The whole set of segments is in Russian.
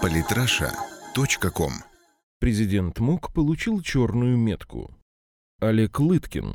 Политраша.ком Президент МОК получил черную метку. Олег Лыткин.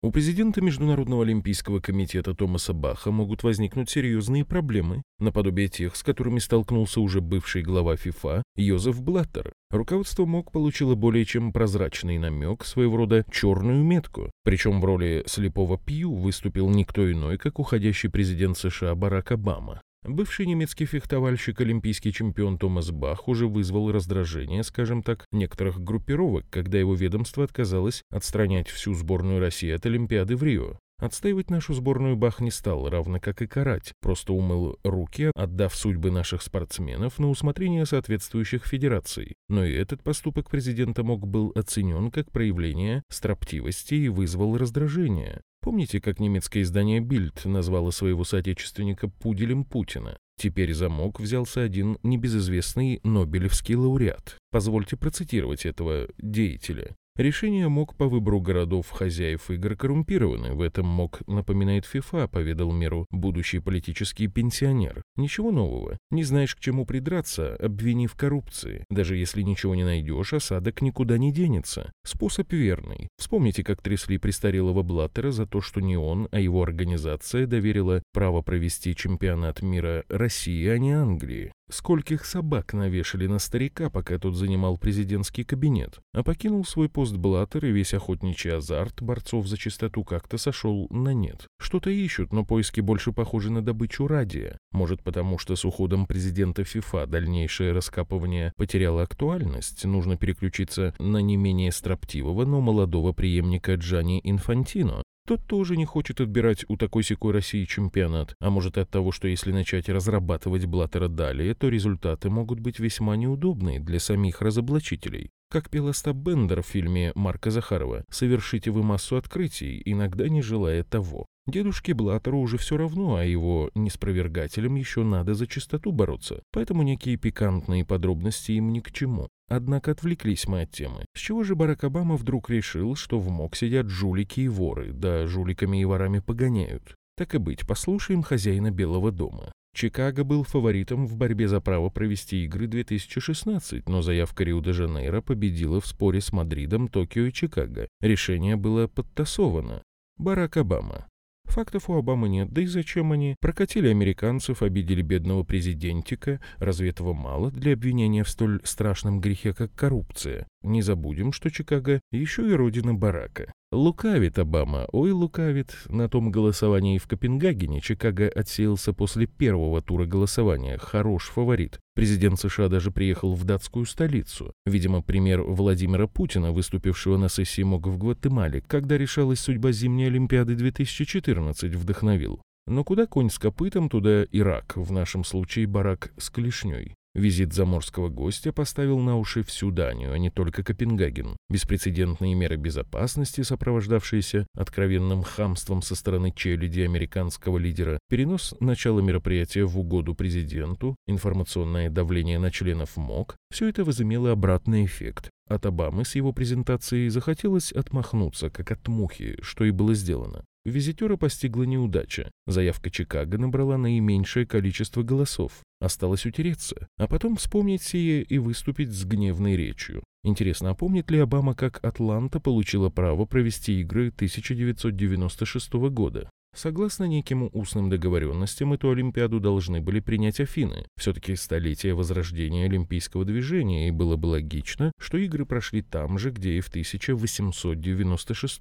У президента Международного олимпийского комитета Томаса Баха могут возникнуть серьезные проблемы, наподобие тех, с которыми столкнулся уже бывший глава ФИФА Йозеф Блаттер. Руководство МОК получило более чем прозрачный намек, своего рода черную метку. Причем в роли слепого Пью выступил никто иной, как уходящий президент США Барак Обама. Бывший немецкий фехтовальщик, олимпийский чемпион Томас Бах уже вызвал раздражение, скажем так, некоторых группировок, когда его ведомство отказалось отстранять всю сборную России от Олимпиады в Рио. Отстаивать нашу сборную Бах не стал, равно как и карать, просто умыл руки, отдав судьбы наших спортсменов на усмотрение соответствующих федераций. Но и этот поступок президента мог был оценен как проявление строптивости и вызвал раздражение. Помните, как немецкое издание «Бильд» назвало своего соотечественника «пуделем Путина»? Теперь замок взялся один небезызвестный Нобелевский лауреат. Позвольте процитировать этого деятеля. Решения МОК по выбору городов хозяев игр коррумпированы. В этом МОК напоминает ФИФА, поведал миру будущий политический пенсионер. Ничего нового. Не знаешь, к чему придраться, обвини в коррупции. Даже если ничего не найдешь, осадок никуда не денется. Способ верный. Вспомните, как трясли престарелого Блаттера за то, что не он, а его организация доверила право провести чемпионат мира России, а не Англии. Скольких собак навешали на старика, пока тот занимал президентский кабинет, а покинул свой пост Блаттер и весь охотничий азарт борцов за чистоту как-то сошел на нет. Что-то ищут, но поиски больше похожи на добычу радия. Может потому, что с уходом президента ФИФА дальнейшее раскапывание потеряло актуальность, нужно переключиться на не менее строптивого, но молодого преемника Джани Инфантино, тот тоже не хочет отбирать у такой секой России чемпионат, а может от того, что если начать разрабатывать Блаттера далее, то результаты могут быть весьма неудобные для самих разоблачителей. Как пел Остап Бендер в фильме Марка Захарова «Совершите вы массу открытий, иногда не желая того». Дедушке Блаттеру уже все равно, а его неспровергателям еще надо за чистоту бороться, поэтому некие пикантные подробности им ни к чему. Однако отвлеклись мы от темы. С чего же Барак Обама вдруг решил, что в МОК сидят жулики и воры, да жуликами и ворами погоняют? Так и быть, послушаем хозяина Белого дома. Чикаго был фаворитом в борьбе за право провести игры 2016, но заявка Рио-де-Жанейро победила в споре с Мадридом, Токио и Чикаго. Решение было подтасовано. Барак Обама. Фактов у Обамы нет, да и зачем они? Прокатили американцев, обидели бедного президентика. Разве этого мало для обвинения в столь страшном грехе, как коррупция? Не забудем, что Чикаго еще и родина Барака. Лукавит Обама, ой, лукавит. На том голосовании в Копенгагене Чикаго отсеялся после первого тура голосования. Хорош фаворит. Президент США даже приехал в датскую столицу. Видимо, пример Владимира Путина, выступившего на сессии МОГ в Гватемале, когда решалась судьба зимней Олимпиады 2014, вдохновил. Но куда конь с копытом, туда Ирак, в нашем случае барак с клешней. Визит заморского гостя поставил на уши всю Данию, а не только Копенгаген. Беспрецедентные меры безопасности, сопровождавшиеся откровенным хамством со стороны челяди американского лидера, перенос начала мероприятия в угоду президенту, информационное давление на членов МОК – все это возымело обратный эффект. От Обамы с его презентацией захотелось отмахнуться, как от мухи, что и было сделано. Визитера постигла неудача. Заявка Чикаго набрала наименьшее количество голосов. Осталось утереться, а потом вспомнить сие и выступить с гневной речью. Интересно, а помнит ли Обама, как Атланта получила право провести игры 1996 года? Согласно неким устным договоренностям, эту Олимпиаду должны были принять Афины. Все-таки столетие возрождения олимпийского движения, и было бы логично, что игры прошли там же, где и в 1896.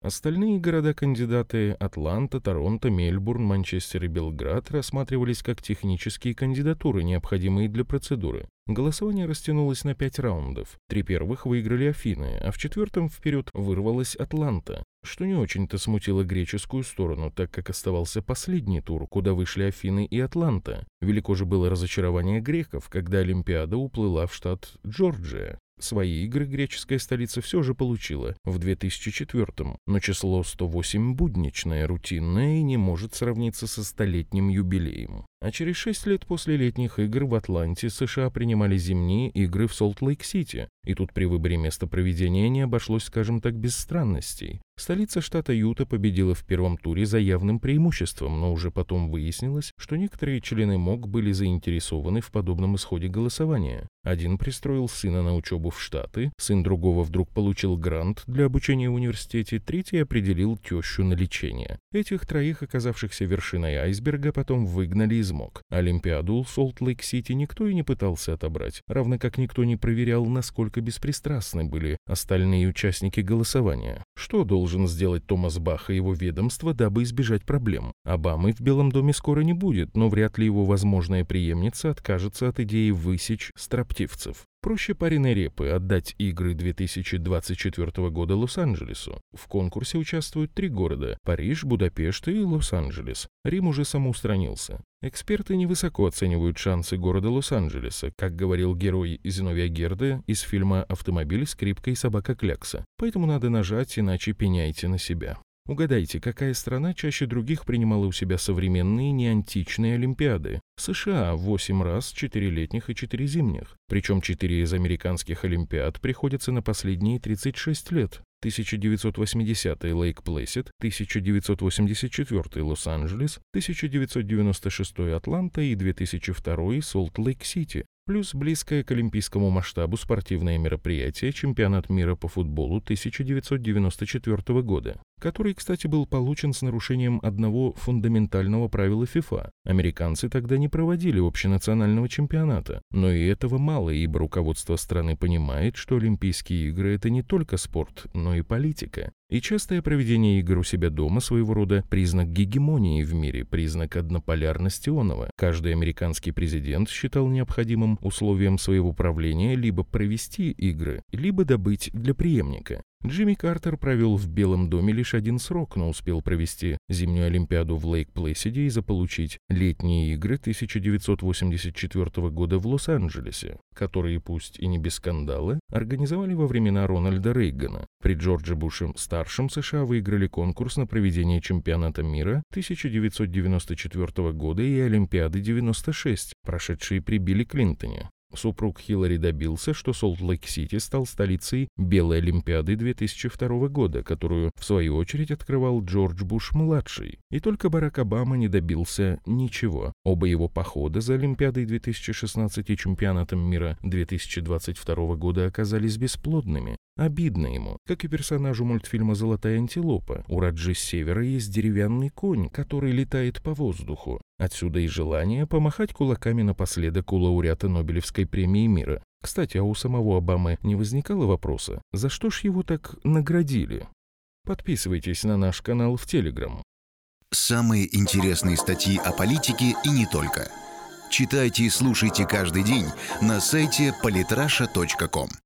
Остальные города-кандидаты – Атланта, Торонто, Мельбурн, Манчестер и Белград – рассматривались как технические кандидатуры, необходимые для процедуры. Голосование растянулось на пять раундов. Три первых выиграли Афины, а в четвертом вперед вырвалась Атланта, что не очень-то смутило греческую сторону, так как оставался последний тур, куда вышли Афины и Атланта. Велико же было разочарование греков, когда Олимпиада уплыла в штат Джорджия. Свои игры греческая столица все же получила в 2004 но число 108 будничное, рутинное и не может сравниться со столетним юбилеем. А через шесть лет после летних игр в Атланте США принимали зимние игры в Солт-Лейк-Сити, и тут при выборе места проведения не обошлось, скажем так, без странностей. Столица штата Юта победила в первом туре за явным преимуществом, но уже потом выяснилось, что некоторые члены МОК были заинтересованы в подобном исходе голосования. Один пристроил сына на учебу в Штаты, сын другого вдруг получил грант для обучения в университете, третий определил тещу на лечение. Этих троих, оказавшихся вершиной айсберга, потом выгнали из МОК. Олимпиаду Солт-Лейк-Сити никто и не пытался отобрать, равно как никто не проверял, насколько беспристрастны были остальные участники голосования. Что должен сделать Томас Бах и его ведомство, дабы избежать проблем? Обамы в Белом доме скоро не будет, но вряд ли его возможная преемница откажется от идеи высечь строптивцев. Проще пареной репы отдать игры 2024 года Лос-Анджелесу. В конкурсе участвуют три города – Париж, Будапешт и Лос-Анджелес. Рим уже самоустранился. Эксперты невысоко оценивают шансы города Лос-Анджелеса, как говорил герой Зиновия Гердта из фильма «Автомобиль, скрипка и собака Клякса». Поэтому надо нажать, иначе пеняйте на себя. Угадайте, какая страна чаще других принимала у себя современные неантичные Олимпиады? США – 8 раз, 4 летних и 4 зимних. Причем 4 из американских Олимпиад приходятся на последние 36 лет. 1980 Лейк Плэссид, 1984 Лос-Анджелес, 1996 Атланта и 2002 Солт Лейк Сити плюс близкое к олимпийскому масштабу спортивное мероприятие чемпионат мира по футболу 1994 года, который, кстати, был получен с нарушением одного фундаментального правила ФИФА. Американцы тогда не проводили общенационального чемпионата, но и этого мало, ибо руководство страны понимает, что Олимпийские игры – это не только спорт, но и политика. И частое проведение игр у себя дома своего рода признак гегемонии в мире, признак однополярности онова. Каждый американский президент считал необходимым условием своего правления либо провести игры, либо добыть для преемника. Джимми Картер провел в Белом доме лишь один срок, но успел провести зимнюю Олимпиаду в Лейк-Плэссиде и заполучить летние игры 1984 года в Лос-Анджелесе, которые, пусть и не без скандала, организовали во времена Рональда Рейгана. При Джордже Буше-старшем США выиграли конкурс на проведение чемпионата мира 1994 года и Олимпиады 96, прошедшие при Билли Клинтоне. Супруг Хиллари добился, что Солт-Лейк-Сити стал столицей Белой Олимпиады 2002 года, которую, в свою очередь, открывал Джордж Буш-младший. И только Барак Обама не добился ничего. Оба его похода за Олимпиадой 2016 и чемпионатом мира 2022 года оказались бесплодными. Обидно ему, как и персонажу мультфильма «Золотая антилопа». У Раджи с севера есть деревянный конь, который летает по воздуху. Отсюда и желание помахать кулаками напоследок у лауреата Нобелевской премии мира. Кстати, а у самого Обамы не возникало вопроса, за что ж его так наградили? Подписывайтесь на наш канал в Телеграм. Самые интересные статьи о политике и не только. Читайте и слушайте каждый день на сайте polytrasha.com.